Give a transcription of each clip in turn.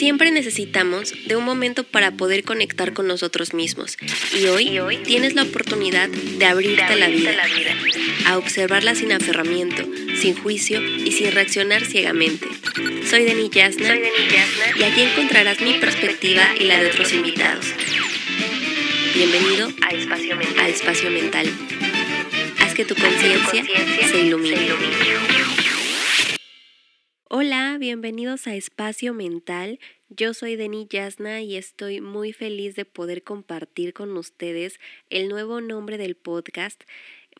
Siempre necesitamos de un momento para poder conectar con nosotros mismos. Y hoy, tienes la oportunidad de abrirte, la, vida, a observarla sin aferramiento, sin juicio y sin reaccionar ciegamente. Soy Denis Yasna, y aquí encontrarás mi perspectiva y la de otros invitados. Bienvenido a Espacio Mental. A Espacio Mental. Haz que tu conciencia se ilumine. Hola, bienvenidos a Espacio Mental. Yo soy Deni Yasna y estoy muy feliz de poder compartir con ustedes el nuevo nombre del podcast.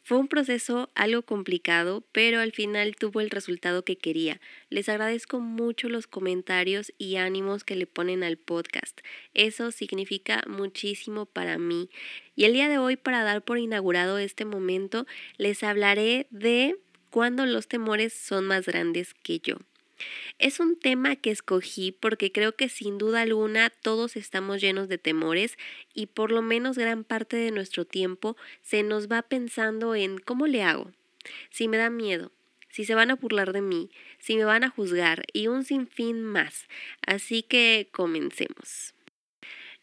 Fue un proceso algo complicado, pero al final tuvo el resultado que quería. Les agradezco mucho los comentarios y ánimos que le ponen al podcast. Eso significa muchísimo para mí. Y el día de hoy, para dar por inaugurado este momento, les hablaré de cuándo los temores son más grandes que yo. Es un tema que escogí porque creo que sin duda alguna todos estamos llenos de temores y por lo menos gran parte de nuestro tiempo se nos va pensando en cómo le hago, si me da miedo, si se van a burlar de mí, si me van a juzgar y un sinfín más. Así que comencemos.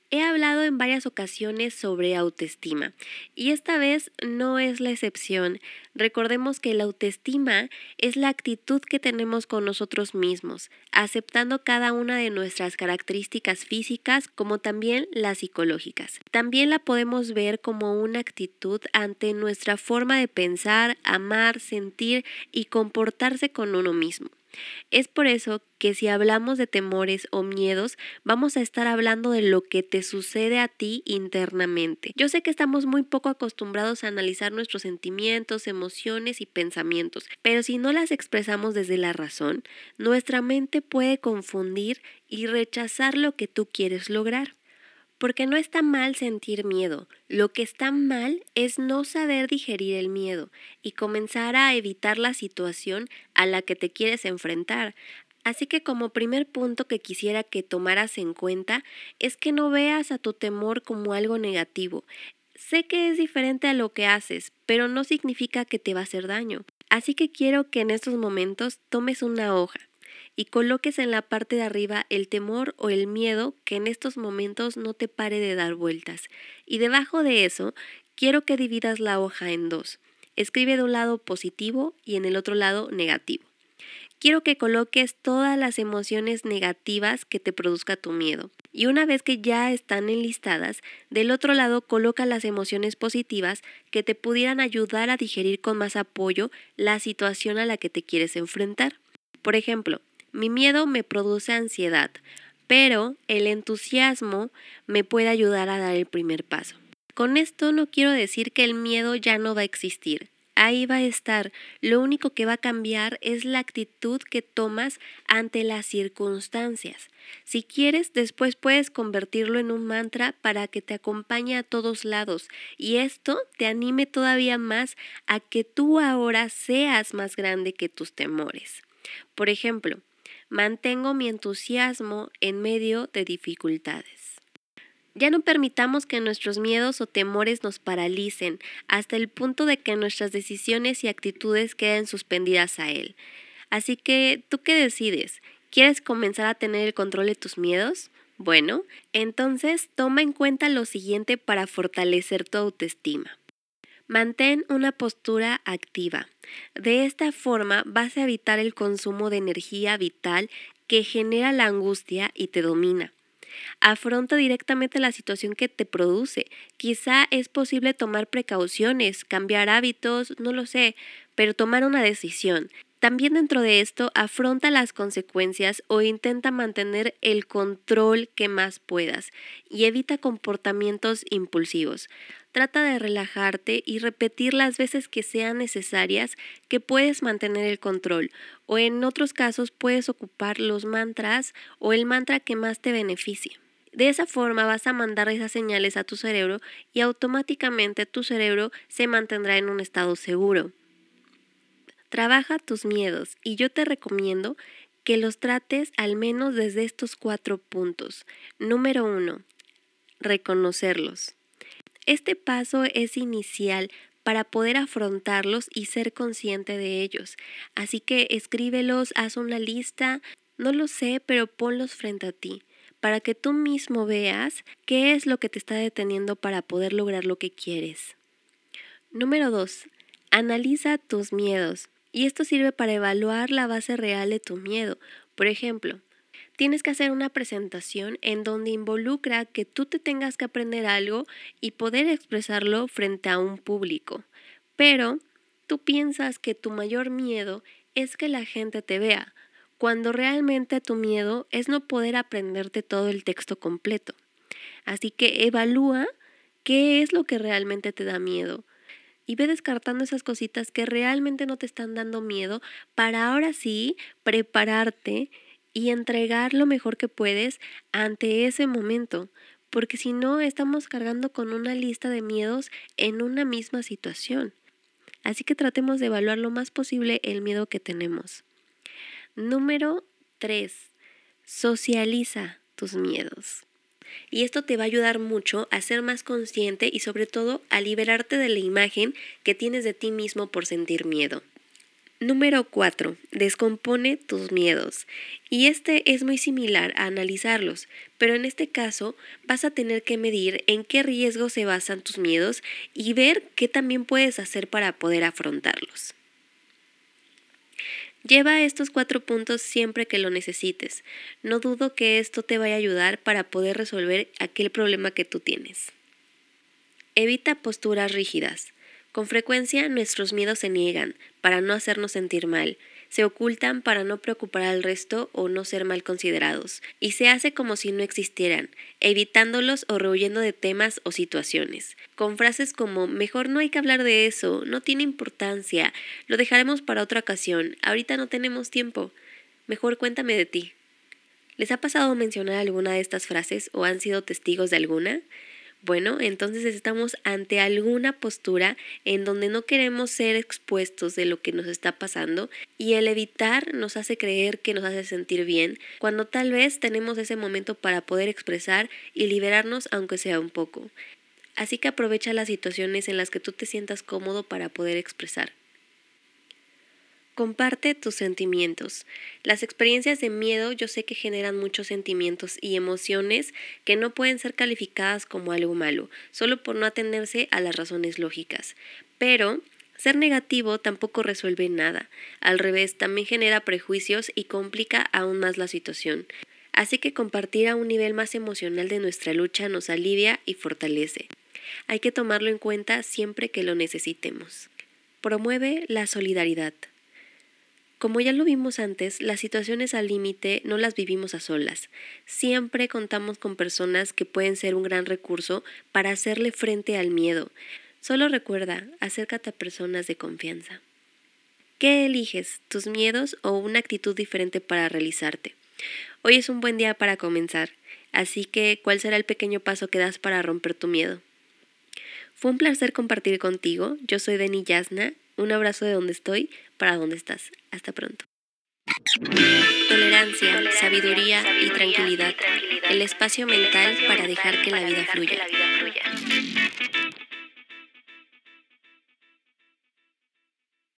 He hablado en varias ocasiones sobre autoestima y esta vez no es la excepción. Recordemos que la autoestima es la actitud que tenemos con nosotros mismos, aceptando cada una de nuestras características físicas como también las psicológicas. También la podemos ver como una actitud ante nuestra forma de pensar, amar, sentir y comportarse con uno mismo. Es por eso que si hablamos de temores o miedos, vamos a estar hablando de lo que te sucede a ti internamente. Yo sé que estamos muy poco acostumbrados a analizar nuestros sentimientos, emociones y pensamientos, pero si no las expresamos desde la razón, nuestra mente puede confundir y rechazar lo que tú quieres lograr. Porque no está mal sentir miedo, lo que está mal es no saber digerir el miedo y comenzar a evitar la situación a la que te quieres enfrentar. Así que como primer punto que quisiera que tomaras en cuenta es que no veas a tu temor como algo negativo. Sé que es diferente a lo que haces, pero no significa que te va a hacer daño. Así que quiero que en estos momentos tomes una hoja, y coloques en la parte de arriba el temor o el miedo que en estos momentos no te pare de dar vueltas. Y debajo de eso, quiero que dividas la hoja en dos. Escribe de un lado positivo y en el otro lado negativo. Quiero que coloques todas las emociones negativas que te produzca tu miedo. Y una vez que ya están enlistadas, del otro lado coloca las emociones positivas que te pudieran ayudar a digerir con más apoyo la situación a la que te quieres enfrentar. Por ejemplo, mi miedo me produce ansiedad, pero el entusiasmo me puede ayudar a dar el primer paso. Con esto no quiero decir que el miedo ya no va a existir. Ahí va a estar. Lo único que va a cambiar es la actitud que tomas ante las circunstancias. Si quieres, después puedes convertirlo en un mantra para que te acompañe a todos lados y esto te anime todavía más a que tú ahora seas más grande que tus temores. Por ejemplo, mantengo mi entusiasmo en medio de dificultades. Ya no permitamos que nuestros miedos o temores nos paralicen hasta el punto de que nuestras decisiones y actitudes queden suspendidas a él. Así que, ¿tú qué decides? ¿Quieres comenzar a tener el control de tus miedos? Bueno, entonces toma en cuenta lo siguiente para fortalecer tu autoestima. Mantén una postura activa. De esta forma vas a evitar el consumo de energía vital que genera la angustia y te domina. Afronta directamente la situación que te produce. Quizá es posible tomar precauciones, cambiar hábitos, no lo sé, pero tomar una decisión. También dentro de esto, afronta las consecuencias o intenta mantener el control que más puedas y evita comportamientos impulsivos. Trata de relajarte y repetir las veces que sean necesarias que puedes mantener el control o en otros casos puedes ocupar los mantras o el mantra que más te beneficie. De esa forma vas a mandar esas señales a tu cerebro y automáticamente tu cerebro se mantendrá en un estado seguro. Trabaja tus miedos y yo te recomiendo que los trates al menos desde estos cuatro puntos. Número uno, reconocerlos. Este paso es inicial para poder afrontarlos y ser consciente de ellos. Así que escríbelos, haz una lista No lo sé, pero ponlos frente a ti, para que tú mismo veas qué es lo que te está deteniendo para poder lograr lo que quieres. Número 2. Analiza tus miedos. Y esto sirve para evaluar la base real de tu miedo. Por ejemplo, tienes que hacer una presentación en donde involucra que tú te tengas que aprender algo y poder expresarlo frente a un público. Pero tú piensas que tu mayor miedo es que la gente te vea, cuando realmente tu miedo es no poder aprenderte todo el texto completo. Así que evalúa qué es lo que realmente te da miedo y ve descartando esas cositas que realmente no te están dando miedo para ahora sí prepararte y entregar lo mejor que puedes ante ese momento. Porque si no, estamos cargando con una lista de miedos en una misma situación. Así que tratemos de evaluar lo más posible el miedo que tenemos. Número 3. Socializa tus miedos. Y esto te va a ayudar mucho a ser más consciente y sobre todo a liberarte de la imagen que tienes de ti mismo por sentir miedo. Número 4. Descompone tus miedos. Y este es muy similar a analizarlos, pero en este caso vas a tener que medir en qué riesgos se basan tus miedos y ver qué también puedes hacer para poder afrontarlos. Lleva estos cuatro puntos siempre que lo necesites. No dudo que esto te vaya a ayudar para poder resolver aquel problema que tú tienes. Evita posturas rígidas. Con frecuencia nuestros miedos se niegan para no hacernos sentir mal, se ocultan para no preocupar al resto o no ser mal considerados, y se hace como si no existieran, evitándolos o rehuyendo de temas o situaciones, con frases como mejor no hay que hablar de eso, no tiene importancia, lo dejaremos para otra ocasión, ahorita no tenemos tiempo, mejor cuéntame de ti. ¿Les ha pasado mencionar alguna de estas frases o han sido testigos de alguna? Bueno, entonces estamos ante alguna postura en donde no queremos ser expuestos de lo que nos está pasando y el evitar nos hace creer que nos hace sentir bien, cuando tal vez tenemos ese momento para poder expresar y liberarnos aunque sea un poco. Así que aprovecha las situaciones en las que tú te sientas cómodo para poder expresar. Comparte tus sentimientos. Las experiencias de miedo yo sé que generan muchos sentimientos y emociones que no pueden ser calificadas como algo malo, solo por no atenderse a las razones lógicas. Pero ser negativo tampoco resuelve nada. Al revés, también genera prejuicios y complica aún más la situación. Así que compartir a un nivel más emocional de nuestra lucha nos alivia y fortalece. Hay que tomarlo en cuenta siempre que lo necesitemos. Promueve la solidaridad. Como ya lo vimos antes, las situaciones al límite no las vivimos a solas. Siempre contamos con personas que pueden ser un gran recurso para hacerle frente al miedo. Solo recuerda, acércate a personas de confianza. ¿Qué eliges? ¿Tus miedos o una actitud diferente para realizarte? Hoy es un buen día para comenzar, así que ¿cuál será el pequeño paso que das para romper tu miedo? Fue un placer compartir contigo. Yo soy Deni Yasna un abrazo de donde estoy para donde estás. Hasta pronto. Tolerancia, sabiduría y tranquilidad. El espacio mental para dejar que la vida fluya.